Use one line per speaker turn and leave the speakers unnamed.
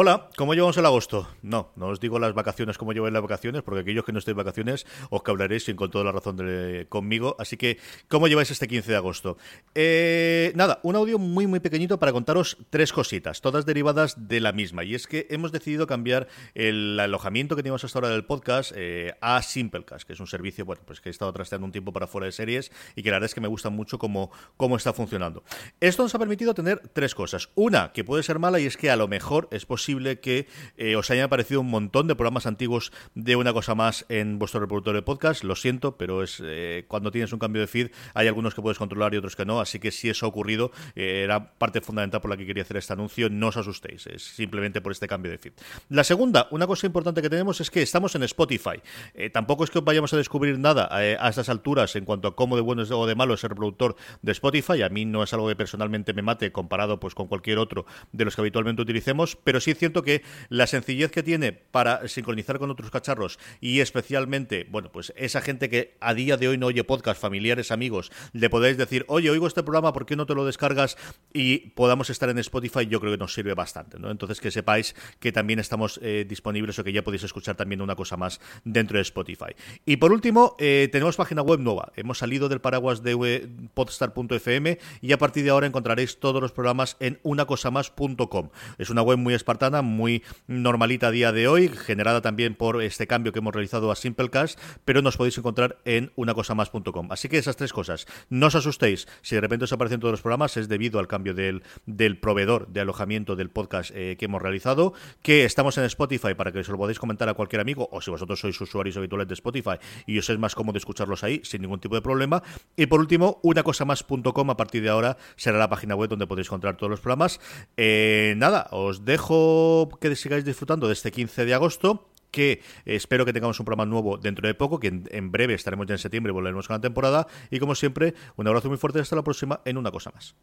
Hola, ¿cómo llevamos el agosto? No, no os digo las vacaciones como lleváis las vacaciones, porque aquellos que no estéis vacaciones os cablaréis sin con toda la razón de, conmigo. Así que, ¿cómo lleváis este 15 de agosto? Eh, nada, un audio muy, muy pequeñito para contaros tres cositas, todas derivadas de la misma. Y es que hemos decidido cambiar el alojamiento que teníamos hasta ahora del podcast eh, a Simplecast, que es un servicio bueno, pues que he estado trasteando un tiempo para fuera de series y que la verdad es que me gusta mucho cómo, cómo está funcionando. Esto nos ha permitido tener tres cosas. Una, que puede ser mala, y es que a lo mejor es posible que eh, os hayan aparecido un montón de programas antiguos de una cosa más en vuestro reproductor de podcast. Lo siento, pero es eh, cuando tienes un cambio de feed hay algunos que puedes controlar y otros que no. Así que si eso ha ocurrido, eh, era parte fundamental por la que quería hacer este anuncio. No os asustéis, es simplemente por este cambio de feed. La segunda, una cosa importante que tenemos es que estamos en Spotify. tampoco es que vayamos a descubrir nada a estas alturas en cuanto a cómo de bueno o de malo es el reproductor de Spotify. A mí no es algo que personalmente me mate comparado pues con cualquier otro de los que habitualmente utilicemos, pero sí siento que la sencillez que tiene para sincronizar con otros cacharros y especialmente, bueno, pues esa gente que a día de hoy no oye podcast, familiares, amigos, le podéis decir, oye, oigo este programa, ¿por qué no te lo descargas? Y podamos estar en Spotify, yo creo que nos sirve bastante, ¿no? Entonces que sepáis que también estamos eh, disponibles o que ya podéis escuchar también una cosa más dentro de Spotify. Y por último, eh, tenemos página web nueva. Hemos salido del paraguas de podstar.fm y a partir de ahora encontraréis todos los programas en unacosamás.com. Es una web muy espartana muy normalita a día de hoy, generada también por este cambio que hemos realizado a Simplecast, pero nos podéis encontrar en unacosamas.com. Así que esas tres cosas. No os asustéis, si de repente os aparecen todos los programas, es debido al cambio del, del proveedor de alojamiento del podcast eh, que hemos realizado, que estamos en Spotify para que os lo podáis comentar a cualquier amigo, o si vosotros sois usuarios habituales de Spotify y os es más cómodo escucharlos ahí sin ningún tipo de problema. Y por último, unacosamas.com a partir de ahora será la página web donde podéis encontrar todos los programas. Eh, nada, os dejo que sigáis disfrutando de este 15 de agosto que espero que tengamos un programa nuevo dentro de poco, que en, breve estaremos ya en septiembre y volveremos con la temporada. Y como siempre, un abrazo muy fuerte hasta la próxima en una cosa más.